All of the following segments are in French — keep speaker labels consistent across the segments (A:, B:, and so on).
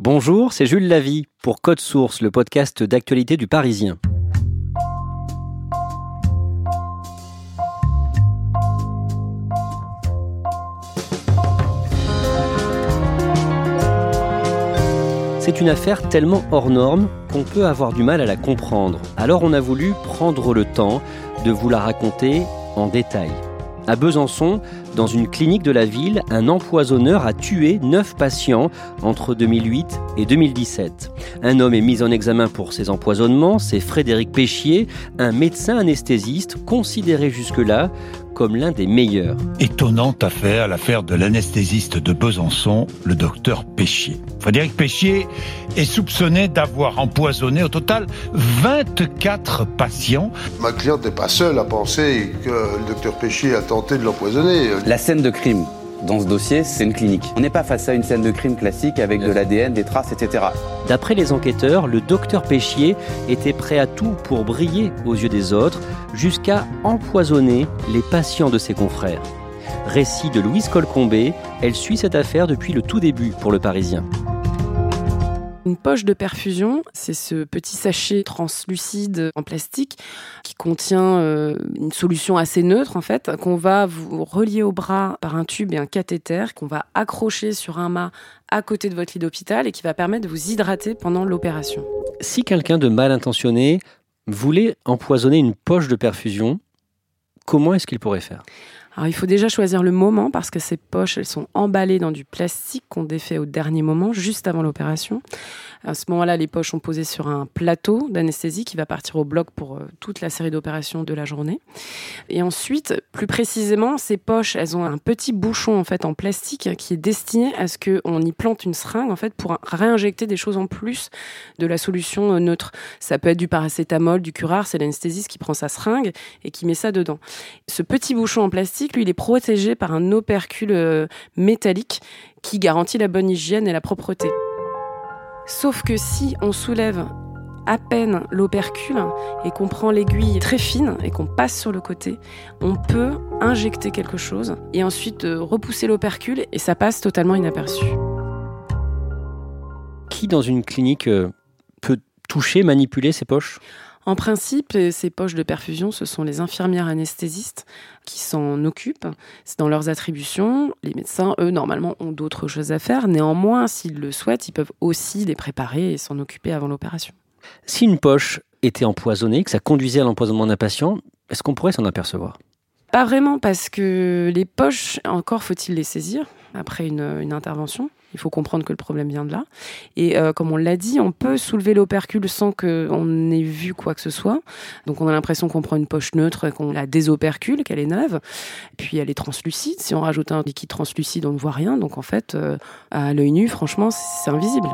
A: Bonjour, c'est Jules Lavie pour Code Source, le podcast d'actualité du Parisien. C'est une affaire tellement hors norme qu'on peut avoir du mal à la comprendre. Alors on a voulu prendre le temps de vous la raconter en détail. À Besançon, dans une clinique de la ville, un empoisonneur a tué 9 patients entre 2008 et 2017. Un homme est mis en examen pour ces empoisonnements, c'est Frédéric Péchier, un médecin anesthésiste considéré jusque-là comme l'un des meilleurs.
B: Étonnante affaire, l'affaire de l'anesthésiste de Besançon, le docteur Péchier. Frédéric Péchier est soupçonné d'avoir empoisonné au total 24 patients.
C: Ma cliente n'est pas seule à penser que le docteur Péchier a tenté de l'empoisonner.
D: La scène de crime dans ce dossier, c'est une clinique. On n'est pas face à une scène de crime classique avec de l'ADN, des traces, etc.
A: D'après les enquêteurs, le docteur Péchier était prêt à tout pour briller aux yeux des autres, jusqu'à empoisonner les patients de ses confrères. Récit de Louise Colcombé, elle suit cette affaire depuis le tout début pour le Parisien.
E: Une poche de perfusion, c'est ce petit sachet translucide en plastique qui contient euh, une solution assez neutre en fait, qu'on va vous relier au bras par un tube et un cathéter, qu'on va accrocher sur un mât à côté de votre lit d'hôpital et qui va permettre de vous hydrater pendant l'opération.
A: Si quelqu'un de mal intentionné voulait empoisonner une poche de perfusion, comment est-ce qu'il pourrait faire?
E: Alors il faut déjà choisir le moment parce que ces poches, elles sont emballées dans du plastique qu'on défait au dernier moment, juste avant l'opération. À ce moment-là, les poches sont posées sur un plateau d'anesthésie qui va partir au bloc pour euh, toute la série d'opérations de la journée. Et ensuite, plus précisément, ces poches, elles ont un petit bouchon en fait en plastique qui est destiné à ce qu'on y plante une seringue en fait pour réinjecter des choses en plus de la solution euh, neutre. Ça peut être du paracétamol, du curare, c'est l'anesthésiste qui prend sa seringue et qui met ça dedans. Ce petit bouchon en plastique, lui, il est protégé par un opercule euh, métallique qui garantit la bonne hygiène et la propreté. Sauf que si on soulève à peine l'opercule et qu'on prend l'aiguille très fine et qu'on passe sur le côté, on peut injecter quelque chose et ensuite euh, repousser l'opercule et ça passe totalement inaperçu.
A: Qui dans une clinique euh, peut toucher, manipuler ces poches?
E: En principe, ces poches de perfusion, ce sont les infirmières anesthésistes qui s'en occupent. C'est dans leurs attributions. Les médecins, eux, normalement, ont d'autres choses à faire. Néanmoins, s'ils le souhaitent, ils peuvent aussi les préparer et s'en occuper avant l'opération.
A: Si une poche était empoisonnée, que ça conduisait à l'empoisonnement d'un patient, est-ce qu'on pourrait s'en apercevoir?
E: Pas vraiment, parce que les poches, encore faut-il les saisir après une, une intervention. Il faut comprendre que le problème vient de là. Et euh, comme on l'a dit, on peut soulever l'opercule sans qu'on ait vu quoi que ce soit. Donc on a l'impression qu'on prend une poche neutre qu'on la désopercule, qu'elle est neuve. Puis elle est translucide. Si on rajoute un liquide translucide, on ne voit rien. Donc en fait, euh, à l'œil nu, franchement, c'est invisible.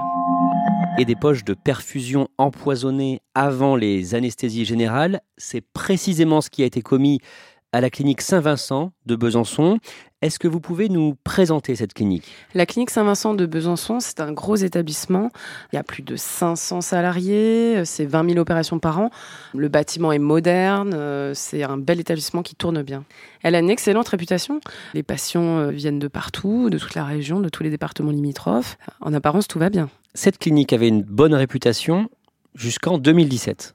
A: Et des poches de perfusion empoisonnées avant les anesthésies générales, c'est précisément ce qui a été commis à la clinique Saint-Vincent de Besançon. Est-ce que vous pouvez nous présenter cette clinique?
E: La clinique Saint-Vincent de Besançon, c'est un gros établissement. Il y a plus de 500 salariés, c'est 20 000 opérations par an. Le bâtiment est moderne, euh, c'est un bel établissement qui tourne bien. Elle a une excellente réputation. Les patients euh, viennent de partout, de toute la région, de tous les départements limitrophes. En apparence, tout va bien.
A: Cette clinique avait une bonne réputation jusqu'en 2017.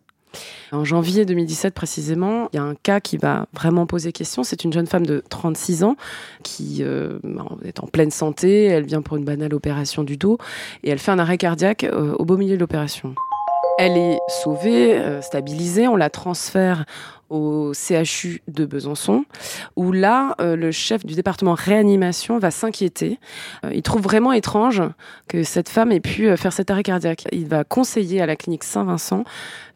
E: En janvier 2017 précisément, il y a un cas qui va vraiment poser question. C'est une jeune femme de 36 ans qui euh, est en pleine santé. Elle vient pour une banale opération du dos et elle fait un arrêt cardiaque euh, au beau milieu de l'opération. Elle est sauvée, euh, stabilisée, on la transfère au CHU de Besançon, où là, euh, le chef du département réanimation va s'inquiéter. Euh, il trouve vraiment étrange que cette femme ait pu faire cet arrêt cardiaque. Il va conseiller à la clinique Saint-Vincent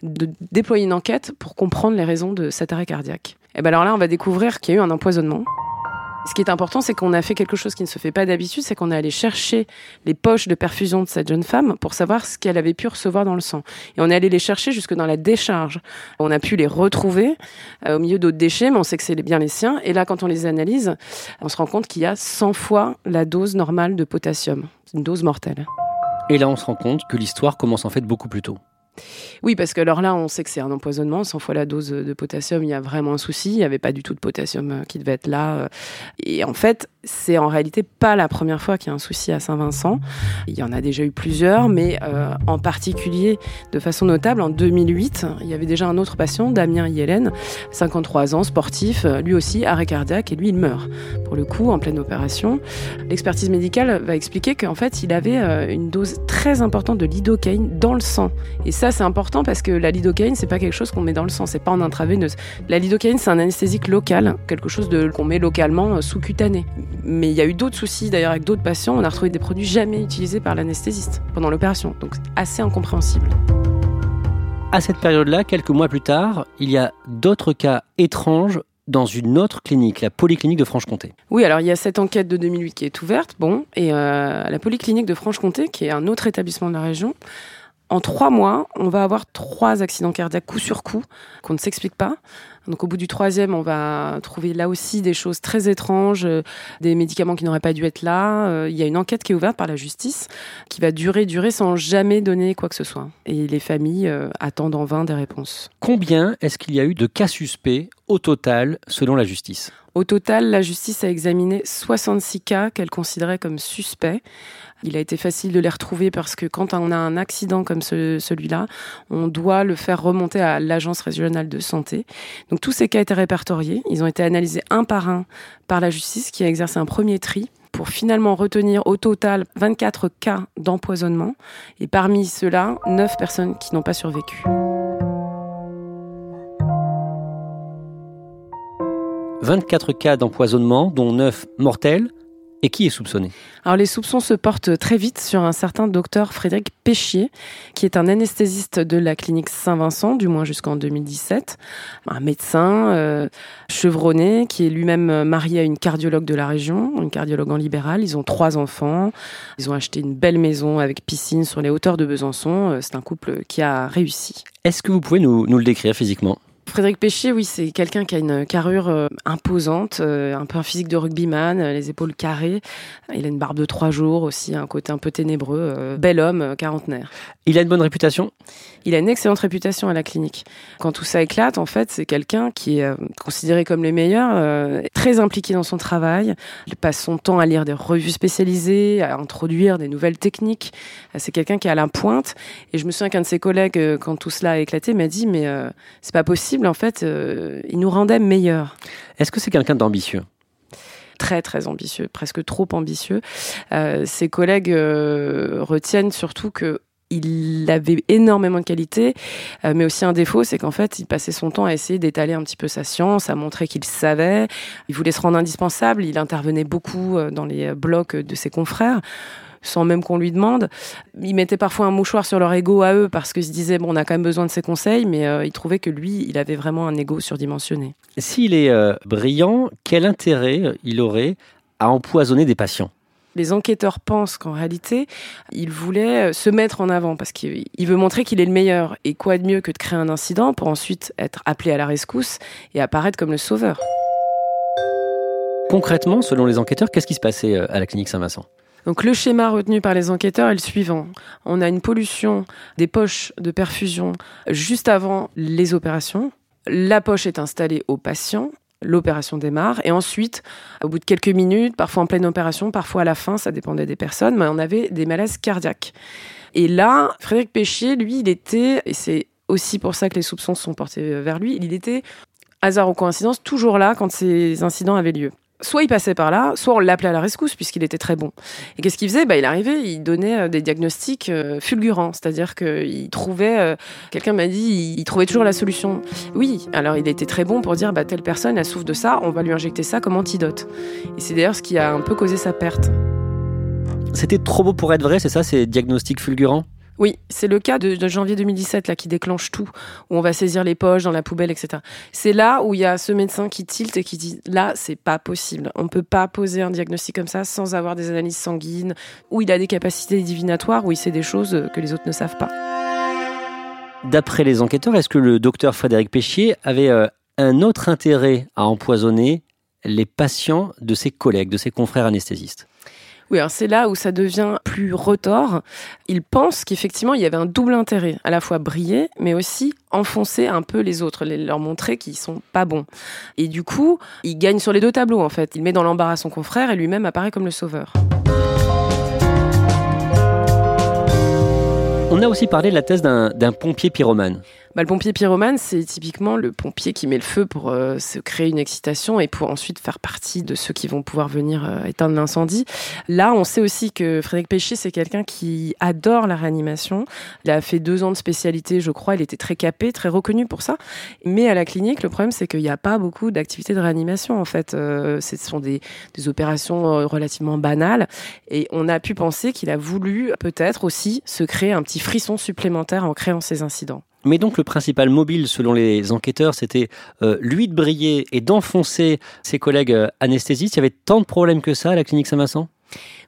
E: de déployer une enquête pour comprendre les raisons de cet arrêt cardiaque. Et ben alors là, on va découvrir qu'il y a eu un empoisonnement. Ce qui est important, c'est qu'on a fait quelque chose qui ne se fait pas d'habitude, c'est qu'on est allé chercher les poches de perfusion de cette jeune femme pour savoir ce qu'elle avait pu recevoir dans le sang. Et on est allé les chercher jusque dans la décharge. On a pu les retrouver euh, au milieu d'autres déchets, mais on sait que c'est bien les siens. Et là, quand on les analyse, on se rend compte qu'il y a 100 fois la dose normale de potassium. C'est une dose mortelle.
A: Et là, on se rend compte que l'histoire commence en fait beaucoup plus tôt.
E: Oui, parce que alors là, on sait que c'est un empoisonnement. 100 fois la dose de potassium, il y a vraiment un souci. Il n'y avait pas du tout de potassium euh, qui devait être là. Euh. Et en fait, c'est en réalité pas la première fois qu'il y a un souci à Saint-Vincent. Il y en a déjà eu plusieurs, mais euh, en particulier, de façon notable, en 2008, il y avait déjà un autre patient, Damien Yellen, 53 ans, sportif, lui aussi arrêt cardiaque, et lui, il meurt. Pour le coup, en pleine opération. L'expertise médicale va expliquer qu'en fait, il avait une dose très importante de lidocaïne dans le sang. Et ça, c'est important parce que la lidocaïne, c'est pas quelque chose qu'on met dans le sang, c'est pas en intraveineuse. La lidocaïne, c'est un anesthésique local, quelque chose qu'on met localement euh, sous-cutané. Mais il y a eu d'autres soucis, d'ailleurs, avec d'autres patients. On a retrouvé des produits jamais utilisés par l'anesthésiste pendant l'opération. Donc, assez incompréhensible.
A: À cette période-là, quelques mois plus tard, il y a d'autres cas étranges dans une autre clinique, la Polyclinique de Franche-Comté.
E: Oui, alors il y a cette enquête de 2008 qui est ouverte, bon, et euh, la Polyclinique de Franche-Comté, qui est un autre établissement de la région, en trois mois, on va avoir trois accidents cardiaques coup sur coup qu'on ne s'explique pas. Donc au bout du troisième, on va trouver là aussi des choses très étranges, euh, des médicaments qui n'auraient pas dû être là. Euh, il y a une enquête qui est ouverte par la justice qui va durer, durer sans jamais donner quoi que ce soit. Et les familles euh, attendent en vain des réponses.
A: Combien est-ce qu'il y a eu de cas suspects au total selon la justice
E: au total, la justice a examiné 66 cas qu'elle considérait comme suspects. Il a été facile de les retrouver parce que quand on a un accident comme celui-là, on doit le faire remonter à l'agence régionale de santé. Donc tous ces cas étaient répertoriés. Ils ont été analysés un par un par la justice qui a exercé un premier tri pour finalement retenir au total 24 cas d'empoisonnement et parmi ceux-là, 9 personnes qui n'ont pas survécu.
A: 24 cas d'empoisonnement, dont 9 mortels, et qui est soupçonné?
E: Alors les soupçons se portent très vite sur un certain docteur Frédéric Péchier, qui est un anesthésiste de la clinique Saint-Vincent, du moins jusqu'en 2017. Un médecin euh, chevronné, qui est lui-même marié à une cardiologue de la région, une cardiologue en libéral. Ils ont trois enfants. Ils ont acheté une belle maison avec piscine sur les hauteurs de Besançon. Euh, c'est un couple qui a réussi.
A: Est-ce que vous pouvez nous, nous le décrire physiquement?
E: Frédéric Péchier, oui, c'est quelqu'un qui a une carrure euh, imposante, euh, un peu un physique de rugbyman, euh, les épaules carrées. Il a une barbe de trois jours aussi, un côté un peu ténébreux. bel homme, quarantenaire.
A: Il a une bonne réputation?
E: Il a une excellente réputation à la clinique. Quand tout ça éclate, en fait, c'est quelqu'un qui est considéré comme les meilleurs, très impliqué dans son travail. Il passe son temps à lire des revues spécialisées, à introduire des nouvelles techniques. C'est quelqu'un qui est à la pointe. Et je me souviens qu'un de ses collègues, quand tout cela a éclaté, m'a dit, mais c'est pas possible en fait, euh, il nous rendait meilleurs.
A: Est-ce que c'est quelqu'un d'ambitieux?
E: Très très ambitieux, presque trop ambitieux. Euh, ses collègues euh, retiennent surtout que il avait énormément de qualités, mais aussi un défaut, c'est qu'en fait, il passait son temps à essayer d'étaler un petit peu sa science, à montrer qu'il savait. Il voulait se rendre indispensable. Il intervenait beaucoup dans les blocs de ses confrères sans même qu'on lui demande. Ils mettaient parfois un mouchoir sur leur ego à eux parce qu'ils se disaient bon, on a quand même besoin de ses conseils, mais euh, ils trouvaient que lui, il avait vraiment un ego surdimensionné.
A: S'il est euh, brillant, quel intérêt euh, il aurait à empoisonner des patients?
E: Les enquêteurs pensent qu'en réalité, il voulait se mettre en avant parce qu'il veut montrer qu'il est le meilleur. Et quoi de mieux que de créer un incident pour ensuite être appelé à la rescousse et apparaître comme le sauveur?
A: Concrètement, selon les enquêteurs, qu'est-ce qui se passait à la clinique Saint-Vincent?
E: Donc le schéma retenu par les enquêteurs est le suivant. On a une pollution des poches de perfusion juste avant les opérations. La poche est installée au patient. L'opération démarre et ensuite, au bout de quelques minutes, parfois en pleine opération, parfois à la fin, ça dépendait des personnes, mais on avait des malaises cardiaques. Et là, Frédéric Péchier, lui, il était, et c'est aussi pour ça que les soupçons sont portés vers lui. Il était, hasard ou coïncidence, toujours là quand ces incidents avaient lieu soit il passait par là, soit on l'appelait à la rescousse puisqu'il était très bon. Et qu'est-ce qu'il faisait? Bah, Il arrivait, il donnait euh, des diagnostics euh, fulgurants, c'est-à-dire qu'il trouvait, euh, quelqu'un m'a dit, il, trouvait toujours la solution. Oui, alors il était très bon pour dire, bah, telle personne, elle souffre de ça, on va lui injecter ça comme antidote. Et c'est d'ailleurs ce qui a un peu causé sa perte.
A: C'était trop beau pour être vrai, c'est ça, ces diagnostics fulgurants?
E: Oui, c'est le cas de, janvier 2017 là qui déclenche tout, où on va saisir les poches dans la poubelle, etc. C'est là où il y a ce médecin qui tilte et qui dit là c'est pas possible, on peut pas poser un diagnostic comme ça sans avoir des analyses sanguines, où il a des capacités divinatoires, où il sait des choses que les autres ne savent pas.
A: D'après les enquêteurs, est-ce que le docteur Frédéric Péchier avait euh, un autre intérêt à empoisonner les patients de ses collègues, de ses confrères anesthésistes?
E: Oui, alors c'est là où ça devient plus retors. Il pense qu'effectivement, il y avait un double intérêt, à la fois briller, mais aussi enfoncer un peu les autres, leur montrer qu'ils sont pas bons. Et du coup, il gagne sur les deux tableaux, en fait. Il met dans l'embarras son confrère et lui-même apparaît comme le sauveur.
A: On a aussi parlé de la thèse d'un pompier pyromane.
E: Bah, le pompier pyromane, c'est typiquement le pompier qui met le feu pour euh, se créer une excitation et pour ensuite faire partie de ceux qui vont pouvoir venir euh, éteindre l'incendie. Là, on sait aussi que Frédéric Péchier, c'est quelqu'un qui adore la réanimation. Il a fait deux ans de spécialité, je crois. Il était très capé, très reconnu pour ça. Mais à la clinique, le problème, c'est qu'il n'y a pas beaucoup d'activités de réanimation, en fait. Euh, ce sont des opérations relativement banales. Et on a pu penser qu'il a voulu peut-être aussi se créer un petit frisson supplémentaire en créant ces incidents.
A: Mais donc le principal mobile, selon les enquêteurs, c'était euh, lui de briller et d'enfoncer ses collègues euh, anesthésistes. Il y avait tant de problèmes que ça à la clinique Saint-Vincent?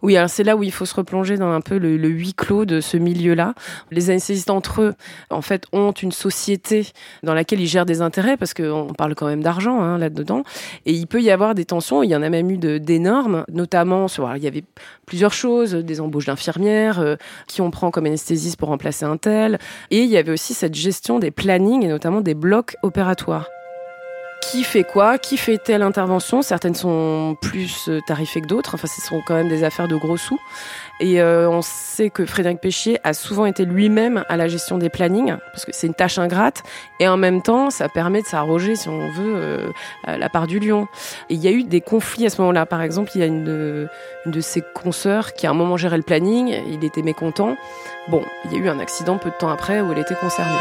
E: Oui, alors c'est là où il faut se replonger dans un peu le, huis clos de ce milieu-là. Les anesthésistes entre eux, en fait, ont une société dans laquelle ils gèrent des intérêts parce qu'on parle quand même d'argent hein, là-dedans. Et il peut y avoir des tensions. Il y en a même eu d'énormes, notamment sur. il y avait plusieurs choses, des embauches d'infirmières, euh, qui on prend comme anesthésiste pour remplacer un tel. Et il y avait aussi cette gestion des plannings et notamment des blocs opératoires qui fait quoi, qui fait telle intervention. Certaines sont plus euh, tarifées que d'autres. Enfin, ce sont quand même des affaires de gros sous. Et euh, on sait que Frédéric Péchier a souvent été lui-même à la gestion des plannings, parce que c'est une tâche ingrate. Et en même temps, ça permet de s'arroger, si on veut, euh, la part du lion. Et il y a eu des conflits à ce moment-là. Par exemple, il y a une de, une de ses consoeurs qui à un moment gérait le planning. Il était mécontent. Bon, il y a eu un accident peu de temps après où elle était concernée.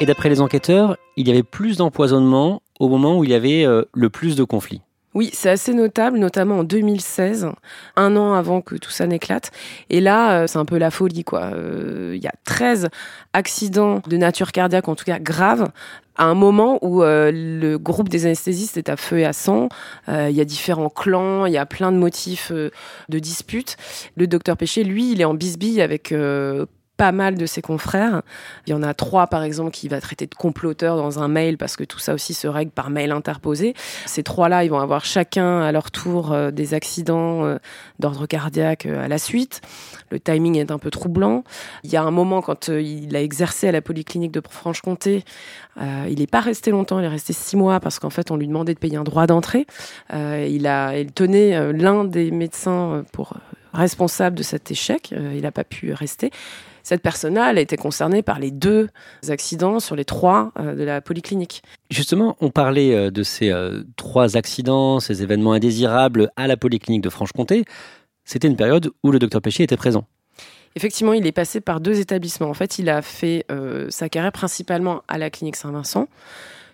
A: Et d'après les enquêteurs, il y avait plus d'empoisonnement au moment où il y avait euh, le plus de conflits.
E: Oui, c'est assez notable, notamment en 2016, un an avant que tout ça n'éclate. Et là, euh, c'est un peu la folie, quoi. Euh, il y a 13 accidents de nature cardiaque, en tout cas graves, à un moment où le groupe des anesthésistes est à feu et à sang. Il y a différents clans, il y a plein de motifs de disputes. Le docteur Péché, lui, il est en bisbille avec pas mal de ses confrères. Il y en a trois, par exemple, qui va traiter de comploteurs dans un mail parce que tout ça aussi se règle par mail interposé. Ces trois-là, ils vont avoir chacun à leur tour euh, des accidents euh, d'ordre cardiaque euh, à la suite. Le timing est un peu troublant. Il y a un moment quand il a exercé à la polyclinique de Franche-Comté, il n'est pas resté longtemps, il est resté six mois parce qu'en fait on lui demandait de payer un droit d'entrée. il il tenait l'un des médecins pour responsable de cet échec. il n'a pas pu rester. Cette personne-là, elle a été concernée par les deux accidents sur les trois euh, de la polyclinique.
A: Justement, on parlait euh, de ces euh, trois accidents, ces événements indésirables à la polyclinique de Franche-Comté. C'était une période où le docteur Péchier était présent.
E: Effectivement, il est passé par deux établissements. En fait, il a fait sa carrière principalement à la clinique Saint-Vincent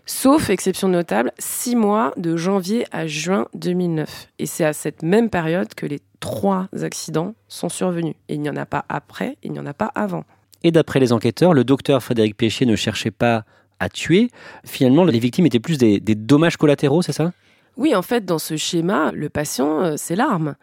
E: sauf exception notable, six mois de janvier à juin 2009. Et c'est à cette même période que les trois accidents sont survenus. Et il n'y en a pas après, il n'y en a pas avant.
A: Et d'après les enquêteurs, le docteur Frédéric Péchier ne cherchait pas à tuer. Finalement, les victimes étaient plus des, des dommages collatéraux, c'est ça?
E: Oui, en fait, dans ce schéma, le patient, euh, c'est l'arme.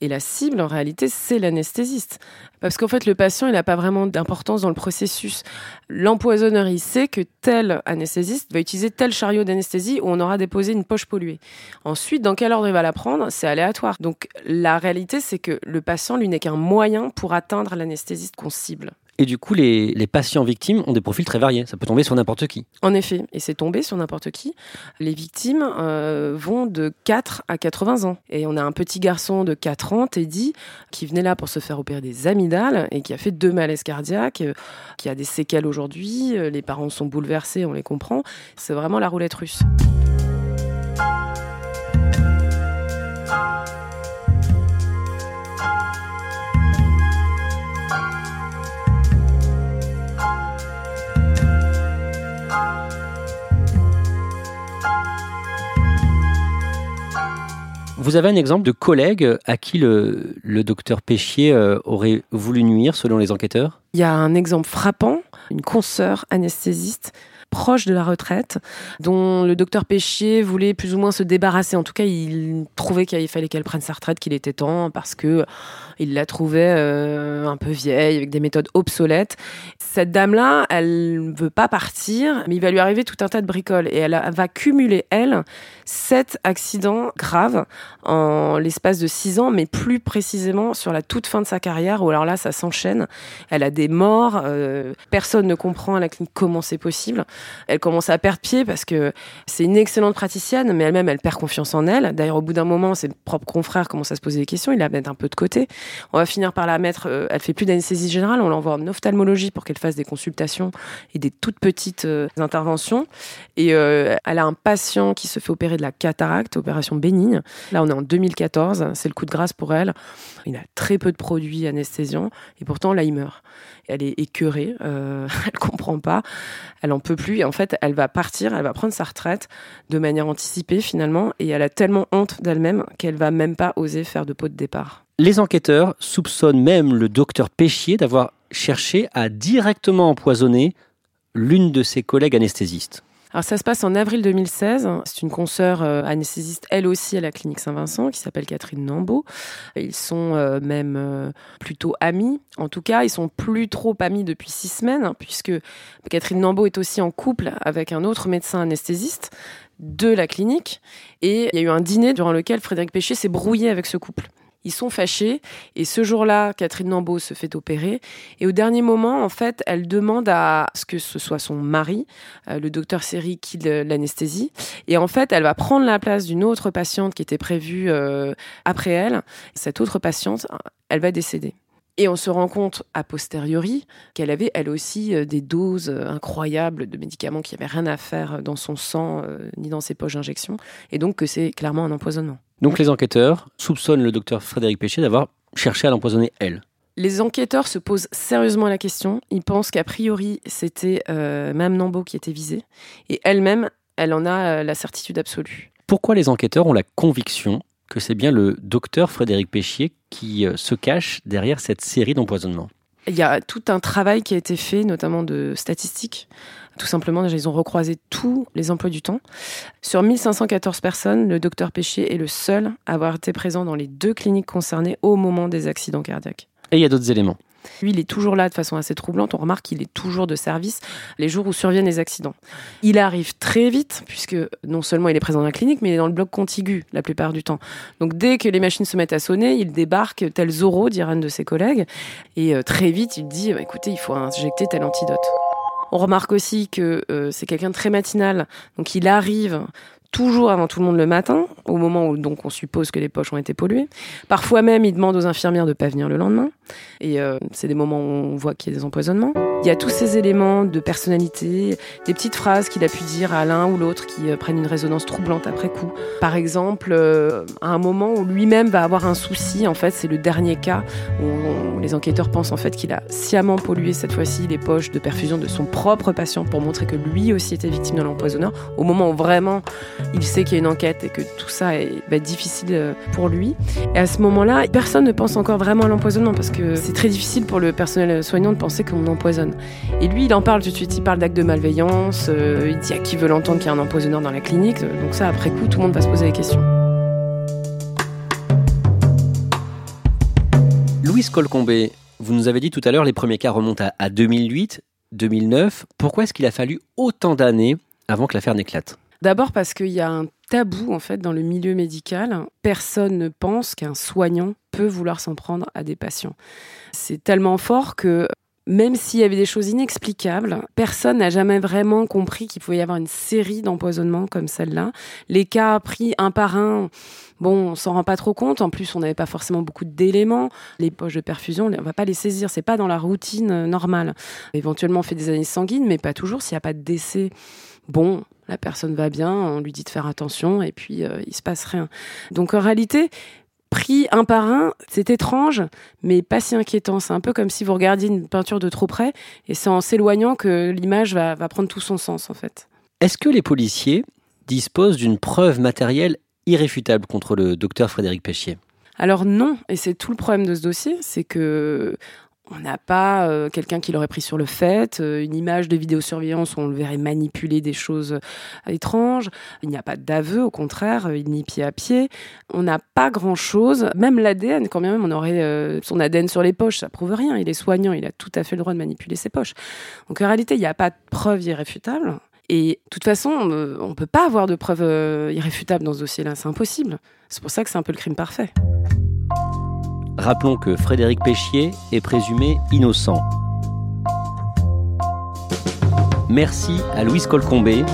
E: Et la cible, en réalité, c'est l'anesthésiste. Parce qu'en fait, le patient, il n'a pas vraiment d'importance dans le processus. L'empoisonneur, il sait que tel anesthésiste va utiliser tel chariot d'anesthésie où on aura déposé une poche polluée. Ensuite, dans quel ordre il va la prendre, c'est aléatoire. Donc, la réalité, c'est que le patient, lui, n'est qu'un moyen pour atteindre l'anesthésiste qu'on cible.
A: Et du coup, les, les patients victimes ont des profils très variés. Ça peut tomber sur n'importe qui.
E: En effet, et c'est tombé sur n'importe qui. Les victimes euh, vont de 4 à 80 ans. Et on a un petit garçon de 4 ans, Teddy, qui venait là pour se faire opérer des amygdales et qui a fait deux malaises cardiaques, euh, qui a des séquelles aujourd'hui. Euh, Les parents sont bouleversés, on les comprend. C'est vraiment la roulette russe.
A: Vous avez un exemple de collègue à qui le, docteur Péchier euh, aurait voulu nuire selon les enquêteurs?
E: Il y a un exemple frappant, une consoeur anesthésiste proche de la retraite, dont le docteur Péchier voulait plus ou moins se débarrasser. En tout cas, il trouvait qu'il fallait qu'elle prenne sa retraite, qu'il était temps, parce que il la trouvait euh, un peu vieille, avec des méthodes obsolètes. Cette dame-là, elle veut pas partir, mais il va lui arriver tout un tas de bricoles, et elle va cumuler, elle, sept accidents graves en l'espace de six ans, mais plus précisément sur la toute fin de sa carrière, où alors là, ça s'enchaîne. Elle a des morts, euh, personne ne comprend à la clinique comment c'est possible. Elle commence à perdre pied parce que c'est une excellente praticienne, mais elle-même, elle perd confiance en elle. D'ailleurs, au bout d'un moment, ses propres confrères commencent à se poser des questions. Ils la mettent un peu de côté. On va finir par la mettre. euh, elle fait plus d'anesthésie générale. On l'envoie en ophtalmologie pour qu'elle fasse des consultations et des toutes petites euh, interventions. Et euh, elle a un patient qui se fait opérer de la cataracte, opération bénigne. Là, on est en 2014. C'est le coup de grâce pour elle. Il a très peu de produits anesthésiants et pourtant là, il meurt. Elle est écœurée. euh, elle comprend pas. Elle en peut plus. Et en fait, elle va partir. Elle va prendre sa retraite de manière anticipée finalement. Et elle a tellement honte d'elle-même qu'elle va même pas oser faire de pot de départ.
A: Les enquêteurs soupçonnent même le docteur Péchier d'avoir cherché à directement empoisonner l'une de ses collègues anesthésistes.
E: Alors ça se passe en avril 2016. C'est une consoeur euh, anesthésiste, elle aussi à la clinique Saint-Vincent, qui s'appelle Catherine Nambeau. Ils sont euh, même euh, plutôt amis. En tout cas, ils sont plus trop amis depuis six semaines, hein, puisque Catherine Nambeau est aussi en couple avec un autre médecin anesthésiste de la clinique. Et il y a eu un dîner durant lequel Frédéric Péchier s'est brouillé avec ce couple. Ils sont fâchés et ce jour-là, Catherine Nambeau se fait opérer et au dernier moment, en fait, elle demande à ce que ce soit son mari, euh, le docteur Seri, qui l'anesthésie. Et en fait, elle va prendre la place d'une autre patiente qui était prévue euh, après elle. Cette autre patiente, elle va décéder. Et on se rend compte a posteriori qu'elle avait elle aussi euh, des doses incroyables de médicaments qui n'avaient rien à faire dans son sang ni dans ses poches d'injection. Et donc que c'est clairement un empoisonnement.
A: Donc les enquêteurs soupçonnent le docteur Frédéric Péchier d'avoir cherché à l'empoisonner elle.
E: Les enquêteurs se posent sérieusement la question. Ils pensent qu'a priori, c'était euh, Mme Nambeau qui était visée. Et elle-même, elle en a euh, la certitude absolue.
A: Pourquoi les enquêteurs ont la conviction que c'est bien le docteur Frédéric Péchier qui euh, se cache derrière cette série d'empoisonnements?
E: Il y a tout un travail qui a été fait, notamment de statistiques. Tout simplement, ils ont recroisé tous les emplois du temps. Sur 1514 personnes, le docteur Péchier est le seul à avoir été présent dans les deux cliniques concernées au moment des accidents cardiaques.
A: Et il y a d'autres éléments.
E: Lui, il est toujours là de façon assez troublante. On remarque qu'il est toujours de service les jours où surviennent les accidents. Il arrive très vite, puisque non seulement il est présent dans la clinique, mais il est dans le bloc contigu la plupart du temps. Donc dès que les machines se mettent à sonner, il débarque tel Zorro, dit un de ses collègues. Et euh, très vite, il dit bah, écoutez, il faut injecter tel antidote. On remarque aussi que euh, c'est quelqu'un de très matinal. Donc il arrive toujours avant tout le monde le matin, au moment où donc on suppose que les poches ont été polluées. Parfois même, il demande aux infirmières de pas venir le lendemain. Et euh, c'est des moments où on voit qu'il y a des empoisonnements. Il y a tous ces éléments de personnalité, des petites phrases qu'il a pu dire à l'un ou l'autre qui euh, prennent une résonance troublante après coup. Par exemple, euh, à un moment où lui-même va avoir un souci, en fait, c'est le dernier cas où les enquêteurs pensent en fait qu'il a sciemment pollué cette fois-ci les poches de perfusion de son propre patient pour montrer que lui aussi était victime de l'empoisonneur. Au moment où vraiment il sait qu'il y a une enquête et que tout ça est, être difficile euh, pour lui. Et à ce moment-là, personne ne pense encore vraiment à l'empoisonnement parce que c'est très difficile pour le personnel soignant de penser qu'on empoisonne. Et lui, il en parle tout de suite. Il parle d'actes de malveillance. euh, il dit à qui veut l'entendre qu'il y a un empoisonneur dans la clinique. Donc ça, après coup, tout le monde va se poser des questions.
A: Louise Colcombé, vous nous avez dit tout à l'heure les premiers cas remontent à, à 2008, 2009. Pourquoi est-ce qu'il a fallu autant d'années avant que l'affaire n'éclate?
E: D'abord parce qu'il y a un tabou en fait dans le milieu médical. Personne ne pense qu'un soignant peut vouloir s'en prendre à des patients. C'est tellement fort que même s'il y avait des choses inexplicables, personne n'a jamais vraiment compris qu'il pouvait y avoir une série d'empoisonnements comme celle-là. Les cas pris un par un, bon, on s'en rend pas trop compte. En plus, on n'avait pas forcément beaucoup d'éléments. Les poches de perfusion, on va pas les saisir. C'est pas dans la routine euh, normale. Éventuellement, on fait des analyses sanguines, mais pas toujours. S'il n'y a pas de décès, bon, la personne va bien, on lui dit de faire attention et puis euh, il se passe rien. Donc en réalité, pris un par un, c'est étrange, mais pas si inquiétant. C'est un peu comme si vous regardiez une peinture de trop près, et c'est en s'éloignant que l'image va, va prendre tout son sens, en fait.
A: Est-ce que les policiers disposent d'une preuve matérielle irréfutable contre le docteur Frédéric Péchier
E: alors non, et c'est tout le problème de ce dossier, c'est que on n'a pas euh, quelqu'un qui l'aurait pris sur le fait, euh, une image de vidéosurveillance où on le verrait manipuler des choses euh, étranges. Il n'y a pas d'aveu, au contraire, il nie pied à pied. On n'a pas grand-chose. Même l'ADN, quand même on aurait son ADN sur les poches, ça prouve rien. Il est soignant, il a tout à fait le droit de manipuler ses poches. Donc en réalité, il n'y a pas de preuve irréfutable. Et de toute façon, on ne peut pas avoir de preuves irréfutables dans ce dossier-là, c'est impossible. C'est pour ça que c'est un peu le crime parfait.
A: Rappelons que Frédéric Péchier est présumé innocent. Merci à Louise Colcombé.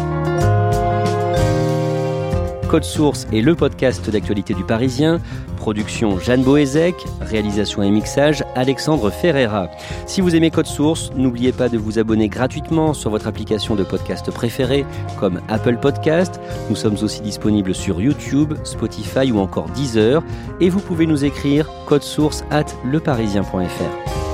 A: Code Source est le podcast d'actualité du Parisien. Production Jeanne Boézek, réalisation et mixage Alexandre Ferreira. Si vous aimez Code Source, n'oubliez pas de vous abonner gratuitement sur votre application de podcast préférée comme Apple Podcast. Nous sommes aussi disponibles sur YouTube, Spotify ou encore Deezer. Et vous pouvez nous écrire code source at leparisien.fr.